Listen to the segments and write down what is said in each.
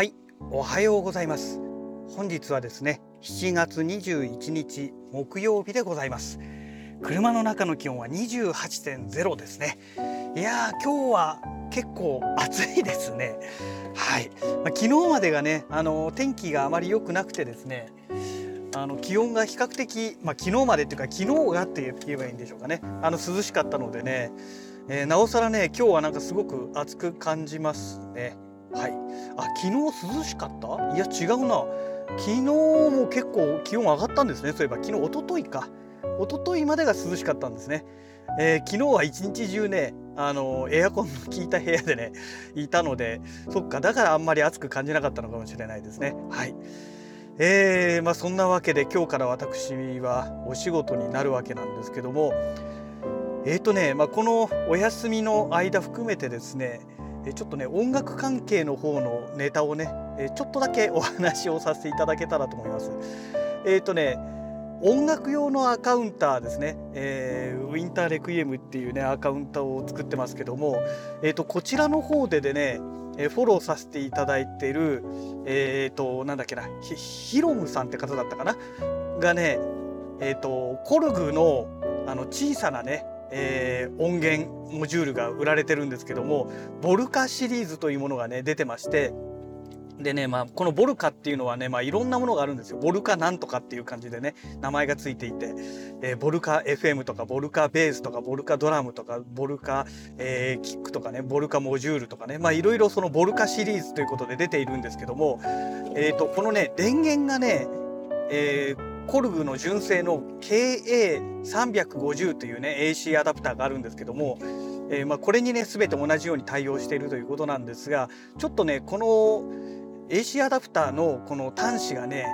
はいおはようございます。本日はですね7月21日木曜日でございます。車の中の気温は28.0ですね。いやー今日は結構暑いですね。はい、まあ、昨日までがねあの天気があまり良くなくてですねあの気温が比較的、まあ、昨日までっていうか昨日がって言えばいいんでしょうかね。あの涼しかったのでね、えー、なおさらね今日はなんかすごく暑く感じますね。はい。あ昨日涼しかった？いや違うな。昨日も結構気温上がったんですね。そういえば昨日一昨日か。一昨日までが涼しかったんですね、えー、昨日は一日中ねあのエアコンの効いた部屋でねいたのでそっかだからあんまり暑く感じなかったのかもしれないですね。はい。えー、まあそんなわけで今日から私はお仕事になるわけなんですけども。えっ、ー、とね、まあ、このお休みの間含めてですねちょっとね音楽関係の方のネタをねちょっとだけお話をさせていただけたらと思います。えっ、ー、とね音楽用のアカウンターですね、えー、ウィンターレクイエムっていうねアカウンターを作ってますけども、えーと、こちらの方ででねフォローさせていただいてるえっ、ー、となんだっけなヒロムさんって方だったかな？がねえっ、ー、とコルグのあの小さなねえー、音源モジュールが売られてるんですけどもボルカシリーズというものがね出てましてでね、まあ、このボルカっていうのはね、まあ、いろんなものがあるんですよ。ボルカなんとかっていう感じでね、名前がついていて、えー、ボルカ FM とか、ボルカベースとか、ボルカドラムとか、ボルカ、えー、キックとかね、ボルカモジュールとかね、まあ、いろいろそのボルカシリーズということで出ているんですけども、え、ー、と、このね、電源がね、えー、コルグの純正の KA350 というね AC アダプターがあるんですけども、えー、まあこれにね全て同じように対応しているということなんですがちょっとねこの AC アダプターのこの端子がね、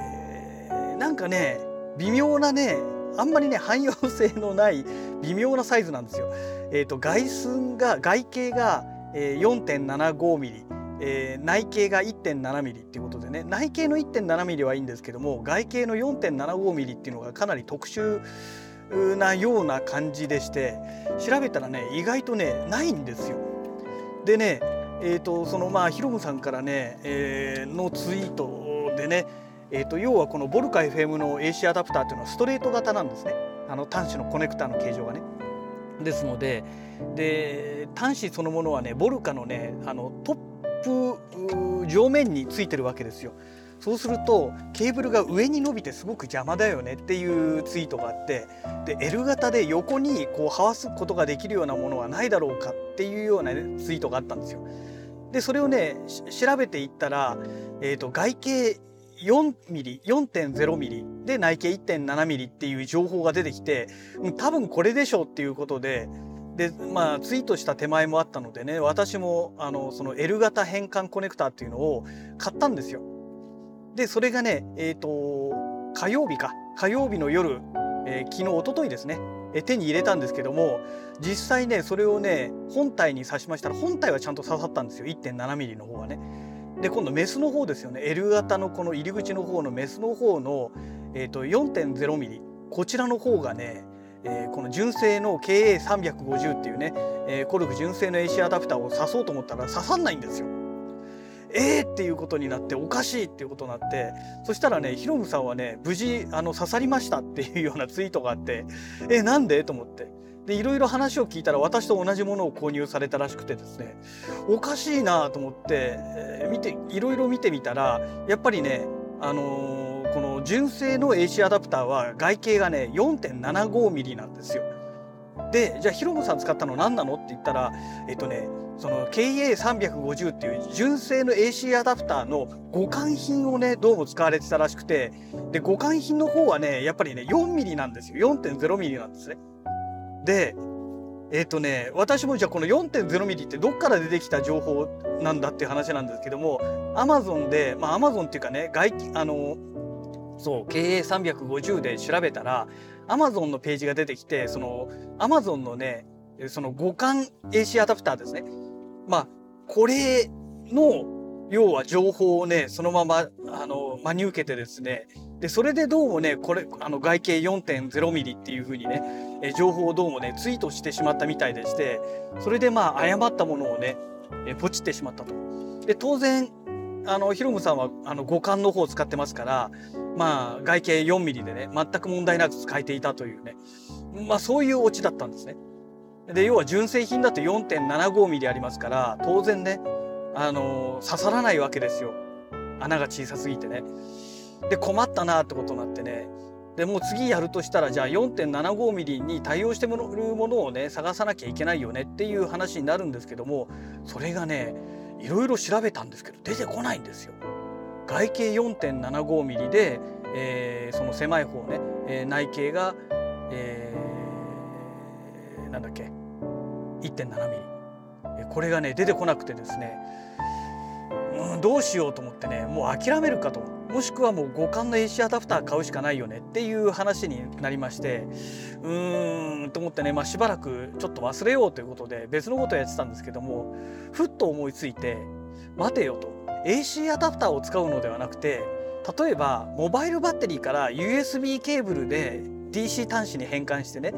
えー、なんかね微妙なねあんまりね汎用性のない微妙なサイズなんですよ。えーと、外寸が外径が 4.75mm えー、内径が 1.7mm っていうことでね内径の 1.7mm はいいんですけども外径の 4.75mm っていうのがかなり特殊なような感じでして調べたらね意外とねないんですよ。でねえーと、そのまあヒロムさんからね、えー、のツイートでね、えーと、要はこのボルカ FM の AC アダプターっていうのはストレート型なんですねあの端子のコネクターの形状がね。ですのでで端子そのものはねボルカのねあのトッププ上面についてるわけですよ。そうするとケーブルが上に伸びてすごく邪魔だよねっていうツイートがあってで L 型で横にこうはわすことができるようなものはないだろうかっていうような、ね、ツイートがあったんですよ。でそれをね調べていったら、えーと、外径 4mm4.0mm で内径 1.7mm っていう情報が出てきて多分これでしょうっていうことででまあツイートした手前もあったのでね私もあのその L 型変換コネクタっていうのを買ったんですよ。でそれがねえっ、ー、と火曜日か。火曜日の夜、えー、昨日一昨日ですね。え手に入れたんですけども実際ねそれをね本体に挿しましたら本体はちゃんと刺さったんですよ。1.7mm の方はね。で今度メスの方ですよね。L 型のこの入り口の方のメスの方の、えーと、と 4.0mm こちらの方がねえー、この純正の KA350 っていうね、えー、コルク純正の AC アダプターを挿そうと思ったら刺さんないんですよ。えーっていうことになっておかしいっていうことになってそしたらねヒロムさんはね無事あの刺さりましたっていうようなツイートがあってえなんで？と思ってでいろいろ話を聞いたら私と同じものを購入されたらしくてですねおかしいなと思って、えー、見ていろいろ見てみたらやっぱりねあのー純正の AC アダプターは外径がね 4.75mm なんですよ。でじゃあヒロムさん使ったの何なのって言ったらえっとねその KA350 っていう純正の AC アダプターの互換品をねどうも使われてたらしくてで互換品の方はねやっぱりね 4mm なんですよ 4.0mm なんですね。でえっ、ー、とね私もじゃあこの 4.0mm ってどっから出てきた情報なんだっていう話なんですけども Amazon でまあ Amazon っていうかね外あのそう経営350で調べたらアマゾンのページが出てきてそのアマゾンのねその互換 AC アダプターですねまあこれの要は情報をねそのままあの真に受けてですねでそれでどうもねこれあの外径 4.0mm っていう風にねえ情報をどうもねツイートしてしまったみたいでしてそれでまあ誤ったものをねえポチってしまったと。で当然あのヒロムさんはあの五感の方を使ってますからまあ外径4ミリでね全く問題なく使えていたというねまあそういうオチだったんですね。で要は純正品だと4.75ミリありますから当然ねあの刺さらないわけですよ穴が小さすぎてね。で困ったなってことになってねでもう次やるとしたらじゃあ 4.75mm に対応してるものをね探さなきゃいけないよねっていう話になるんですけどもそれがねいろいろ調べたんですけど出てこないんですよ。外径 4.75mm で、えー、その狭い方ね、えー、内径が、えー、なんだっけ 1.7mm これがね出てこなくてですね、うん、どうしようと思ってねもう諦めるかと。もしくはもう互換の AC アダプター買うしかないよねっていう話になりましてうーんと思ってね、まあ、しばらくちょっと忘れようということで別のことをやってたんですけどもふっと思いついて待てよと。AC アダプターを使うのではなくて例えばモバイルバッテリーから USB ケーブルで DC 端子に変換してね。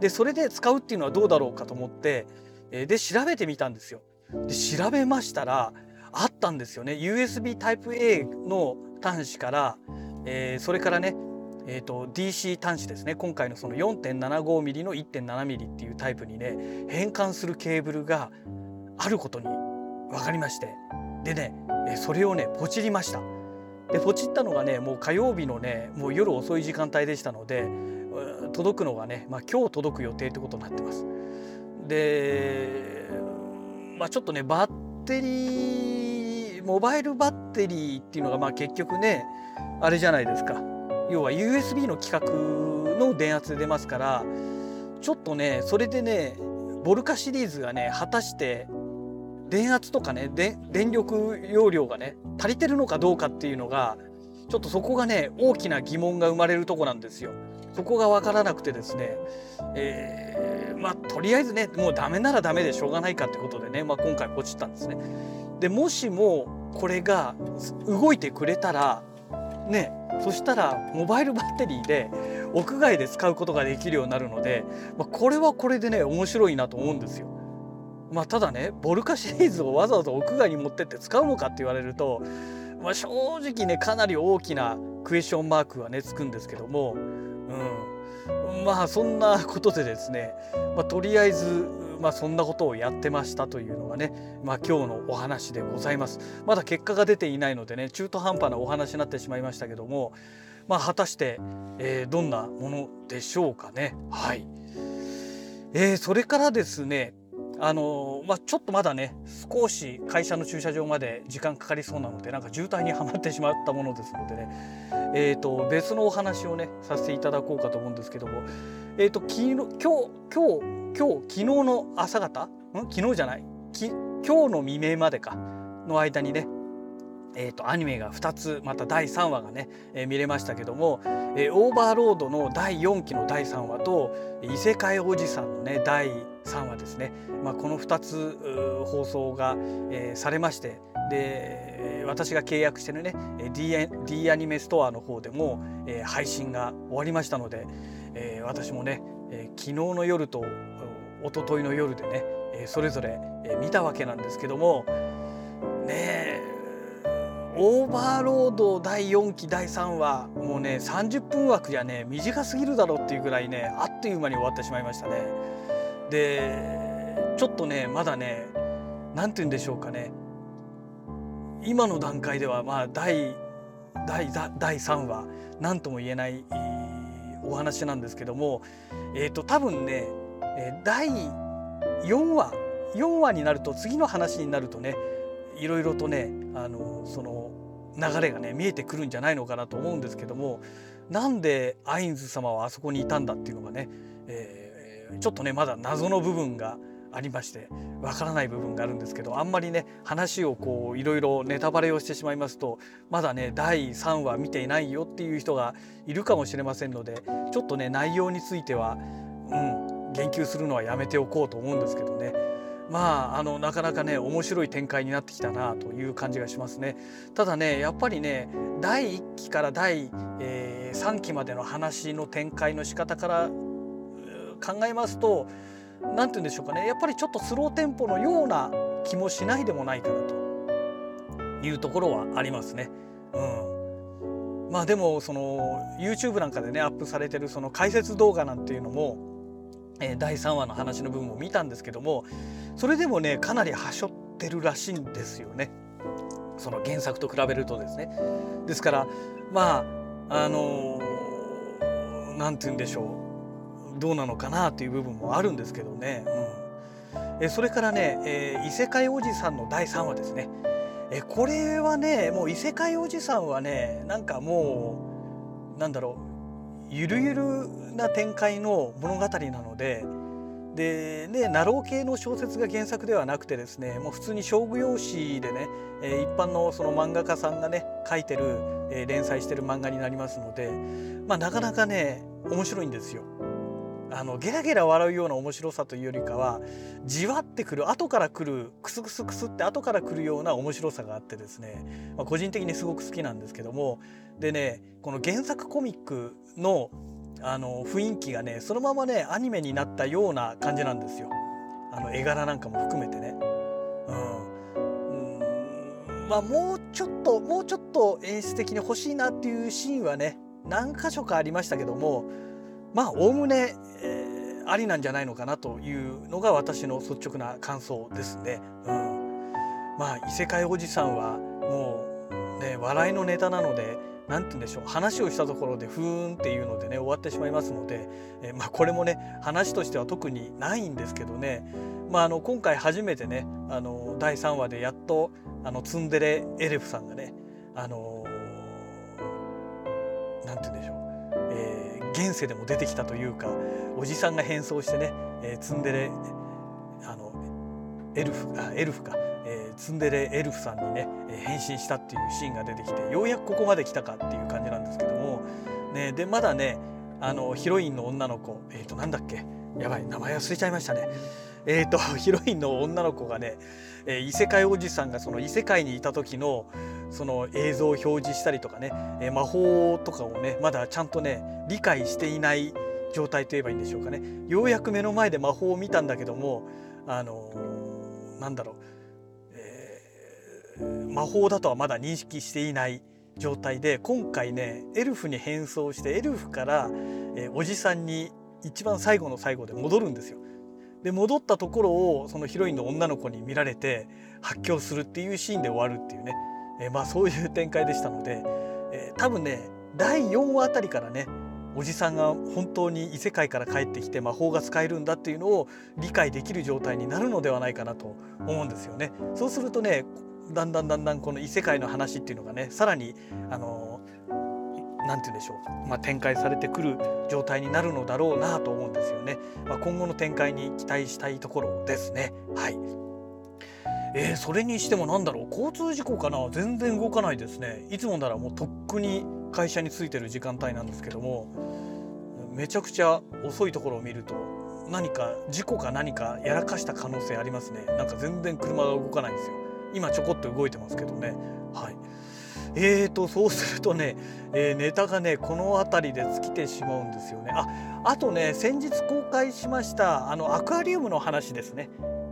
でそれで使うっていうのはどうだろうかと思ってで調べてみたんですよ。で調べましたらあったんですよね。USB Type-A の端子から、えー、それからね、えーと、DC 端子ですね。今回のその 4.75mm の 1.7mm っていうタイプにね変換するケーブルがあることに分かりまして。でねそれをねポチりました。でポチったのがねもう火曜日のねもう夜遅い時間帯でしたので届くのがね、まあ、今日届く予定ってことになってます。でまあちょっとねバッテリーモバイルバッテリーっていうのがまあ結局ねあれじゃないですか要は USB の規格の電圧で出ますからちょっとねそれでねボルカシリーズがね果たして電圧とかね電力容量がね足りてるのかどうかっていうのがちょっとそこがね大きな疑問が生まれるとこなんですよ。そこが分からなくてですね、えー、まあとりあえずねもうダメならダメでしょうがないかってことでね、まあ、今回ポチったんですね。でもしもこれが動いてくれたらねそしたらモバイルバッテリーで屋外で使うことができるようになるので、まあ、これはこれでね面白いなと思うんですよ。まあ、ただねボルカシリーズをわざわざ屋外に持ってって使うのかって言われると、まあ、正直ねかなり大きなクエスチョンマークはねつくんですけども、うん、まあそんなことでですね、まあ、とりあえずまあ、そんなことをやってましたというのがね、まあ、今日のお話でございます。まだ結果が出ていないのでね中途半端なお話になってしまいましたけども、まあ、果たして、えー、どんなものでしょうかね。はい、えー、それからですねあのまあ、ちょっとまだね少し会社の駐車場まで時間かかりそうなのでなんか渋滞にはまってしまったものですのでね、えーと、別のお話をねさせていただこうかと思うんですけども、えーと、昨日今日今日今日昨日の朝方？ん？昨日じゃない？き今日の未明までか。の間にねえーと、アニメが2つまた第3話がね、えー、見れましたけども、えー、オーバーロードの第4期の第3話と異世界おじさんのね第3話ですね、まあ、この2つ放送が、えー、されましてで私が契約してるね D, D アニメストアの方でも、えー、配信が終わりましたので、えー、私もね、えー、昨日の夜と一昨日の夜でね、えー、それぞれ、えー、見たわけなんですけどもねえオーバーロード第4期第3話もうね30分枠じゃね短すぎるだろうっていうぐらいねあっという間に終わってしまいましたね。でちょっとねまだね何て言うんでしょうかね今の段階ではまあ第第第3話何とも言えないお話なんですけどもえっ、ー、と多分ね第4話4話になると次の話になるとねいろいろとねあのその流れがね見えてくるんじゃないのかなと思うんですけどもなんでアインズ様はあそこにいたんだっていうのがね、えー、ちょっとねまだ謎の部分がありましてわからない部分があるんですけどあんまりね話をこういろいろネタバレをしてしまいますとまだね第3話見ていないよっていう人がいるかもしれませんのでちょっとね内容についてはうん言及するのはやめておこうと思うんですけどね。まああのなかなかね面白い展開になってきたなという感じがしますね。ただねやっぱりね第1期から第、えー、3期までの話の展開の仕方から考えますと何て言うんでしょうかねやっぱりちょっとスローテンポのような気もしないでもないかなというところはありますね。うん、まあでもその YouTube なんかでねアップされてるその解説動画なんていうのも、え、第3話の話の部分を見たんですけどもそれでもねかなりはしょってるらしいんですよね。その原作と比べるとですね。ですからまああの何、ー、て言うんでしょうどうなのかなっていう部分もあるんですけどね。うん、えそれからね、えー、異世界おじさんの第3話ですね。えこれはねもう異世界おじさんはねなんかもうなんだろうゆるゆるな展開の物語なのででねナロー系の小説が原作ではなくてですねもう普通に商業用紙でね、え一般のその漫画家さんがね書いてる、え連載してる漫画になりますので、まあ、なかなかね面白いんですよ。あのゲラゲラ笑うような面白さというよりかはじわってくる後から来るクスクスクスって後から来るような面白さがあってですね、まあ、個人的にすごく好きなんですけどもでねこの原作コミックのあの雰囲気がねそのままねアニメになったような感じなんですよあの絵柄なんかも含めてね。うん、まあもうちょっともうちょっと演出的に欲しいなっていうシーンはね何箇所かありましたけどもまあおおむね、えー、ありなんじゃないのかなというのが私の率直な感想ですね。うん、まあ異世界おじさんはもうね笑いのネタなので何て言うんでしょう話をしたところでふーんっていうのでね終わってしまいますので、えー、まあ、これもね話としては特にないんですけどね、まあ、あの今回初めてねあの第3話でやっとあのツンデレエレフさんがねあの何、ー、て言うんでしょう、えー、現世でも出てきたというかおじさんが変装してね、えー、ツンデレあのエルフあエルフか。えー、ツンデレエルフさんにね、え変身したっていうシーンが出てきてようやくここまで来たかっていう感じなんですけども、ね、でまだねあのヒロインの女の子えっ、ー、となんだっけ？やばい名前忘れちゃいましたね。えーと、ヒロインの女の子がね、えー、異世界おじさんがその異世界にいた時のその映像を表示したりとかね、え、魔法とかをねまだちゃんとね理解していない状態といえばいいんでしょうかねようやく目の前で魔法を見たんだけどもあのー、なんだろうえ魔法だとはまだ認識していない状態で今回ねエルフに変装してエルフから、えー、おじさんに一番最後の最後で戻るんですよ。で戻ったところをそのヒロインの女の子に見られて発狂するっていうシーンで終わるっていうね、えー、まあそういう展開でしたので、えー、多分ね第4話あたりからねおじさんが本当に異世界から帰ってきて魔法が使えるんだっていうのを理解できる状態になるのではないかなと思うんですよね。そうするとねだんだんだんだんこの異世界の話っていうのがねさらにあの何て言うんでしょう、まあ、展開されてくる状態になるのだろうなと思うんですよね。まあ、今後の展開に期待したいところですね。はい。えー、それにしても何だろう交通事故かな全然動かないですね。いつもならもうとっくに会社に着いてる時間帯なんですけどもめちゃくちゃ遅いところを見ると何か事故か何かやらかした可能性ありますね。なんか全然車が動かないんですよ。今ちょこっと動いてますけどねはいえーとそうするとね、えー、ネタがねこの辺りで尽きてしまうんですよねああとね先日公開しましたあのアクアリウムの話ですね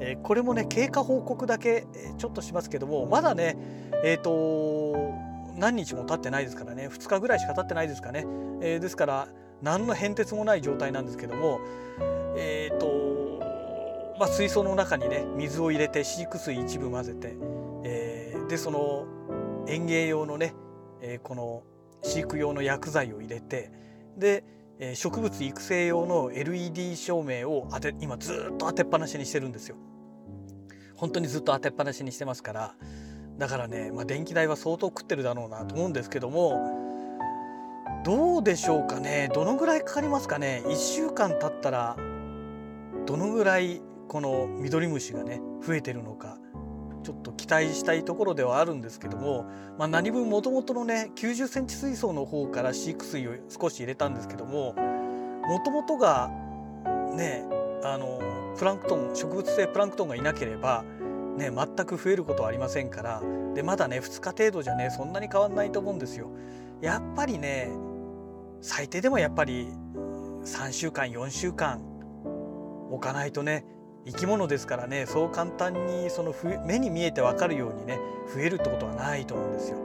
えー、これもね経過報告だけ、ちょっとしますけどもまだねえっ、ー、と何日も経ってないですからね2日ぐらいしか経ってないですかね、えー、ですから何の変哲もない状態なんですけどもえっ、とまあ、水槽の中にね水を入れて飼育水一部混ぜて、え、でその園芸用のね、え、この飼育用の薬剤を入れてで、えー、植物育成用の LED 照明を当て今ずっと当てっぱなしにしてるんですよ。本当にずっと当てっぱなしにしてますから。だからね、まあ、電気代は相当食ってるだろうなと思うんですけどもどうでしょうかね？どのぐらいかかりますかね？1週間経ったらどのぐらいこのミドリムシがね増えてるのか。ちょっと期待したいところではあるんですけども、まあ、何分もともとのね90センチ水槽の方から飼育水を少し入れたんですけどももともとがねあのプランクトン植物性プランクトンがいなければ、ね、全く増えることはありませんからでまだね2日程度じゃねそんなに変わんないと思うんですよ。やっぱりね最低でもやっぱり3週間4週間置かないとね生き物ですからねそう簡単にその目に見えて分かるようにね増えるってことはないと思うんですよ。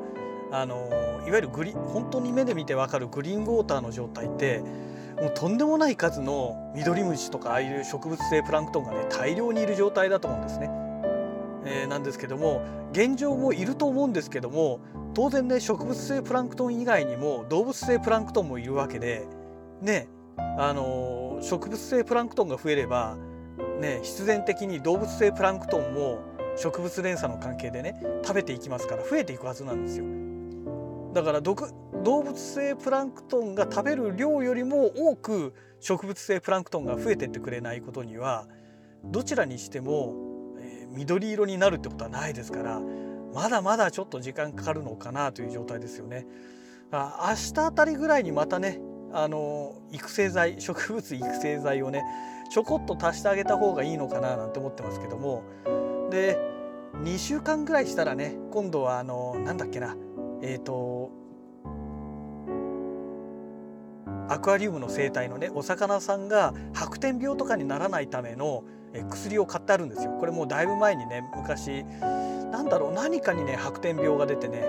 あのいわゆるグリ本当に目で見て分かるグリーンウォーターの状態ってもうとんでもない数のミドリムシとかああいう植物性プランクトンがね大量にいる状態だと思うんですね。えー、なんですけども現状もいると思うんですけども当然ね植物性プランクトン以外にも動物性プランクトンもいるわけでねあの、植物性プランクトンが増えればね必然的に動物性プランクトンも植物連鎖の関係でね食べていきますから増えていくはずなんですよ。だから動物性プランクトンが食べる量よりも多く植物性プランクトンが増えてってくれないことにはどちらにしても、えー、緑色になるってことはないですからまだまだちょっと時間かかるのかなという状態ですよね。あ明日あたりぐらいにまたねあの育成剤植物育成剤をねちょこっと足してあげた方がいいのかななんて思ってますけどもで2週間ぐらいしたらね今度はあのなんだっけなえっ、ー、とアクアリウムの生態のねお魚さんが白点病とかにならないための薬を買ってあるんですよ。これもうだいぶ前にね昔なんだろう何かにね白点病が出てね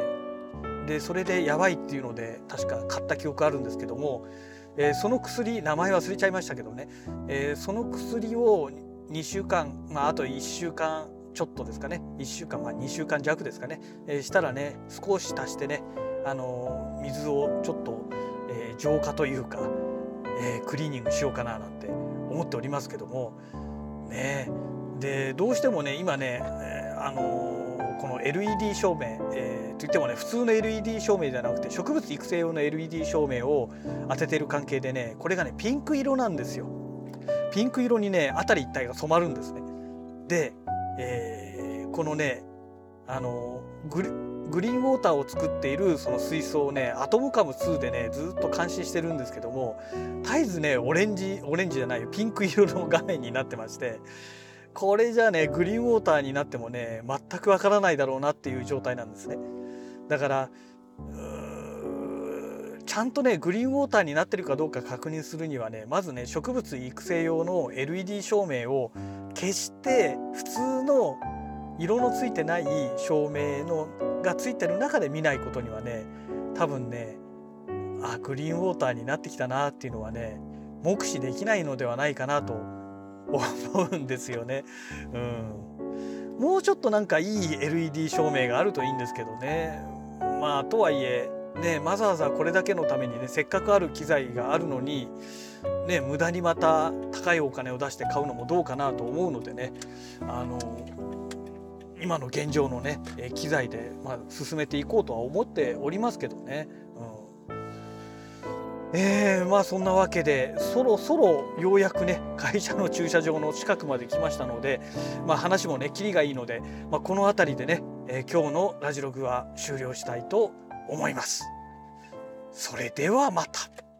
でそれでやばいっていうので確か買った記憶あるんですけども、えー、その薬名前忘れちゃいましたけどね、えー、その薬を2週間、まあ、あと1週間ちょっとですかね1週間まあ2週間弱ですかね、えー、したらね少し足してね、あの、水をちょっと、え、浄化というか、え、クリーニングしようかななんて思っておりますけどもねでどうしてもね今ね、え、あのこの LED 照明、えー、といってもね普通の LED 照明じゃなくて植物育成用の LED 照明を当ててる関係でねこれがねピンク色なんですよ。ピンク色にね辺り一帯が染まるんですね。でえー、このねあのグリグリーンウォーターを作っているその水槽をねアトムカム2でねずっと監視してるんですけども絶えずねオレンジオレンジじゃないピンク色の画面になってましてこれじゃねグリーンウォーターになってもね全くわからないだろうなっていう状態なんですね。だからちゃんとねグリーンウォーターになってるかどうか確認するにはねまずね植物育成用の LED 照明を決して普通の色のついてない照明のがついてる中で見ないことにはね多分ねあグリーンウォーターになってきたなっていうのはね目視できないのではないかなと思うんですよね。うん、もうちょっとなんかいい LED 照明があるといいんですけどね。まあとはいえねわざわざこれだけのためにねせっかくある機材があるのにね無駄にまた高いお金を出して買うのもどうかなと思うのでねあの今の現状のね機材で、まあ、進めていこうとは思っておりますけどね。えー、まあそんなわけでそろそろようやくね会社の駐車場の近くまで来ましたので、まあ、話もねきりがいいので、まあ、この辺りでね、えー、今日のラジログは終了したいと思います。それではまた。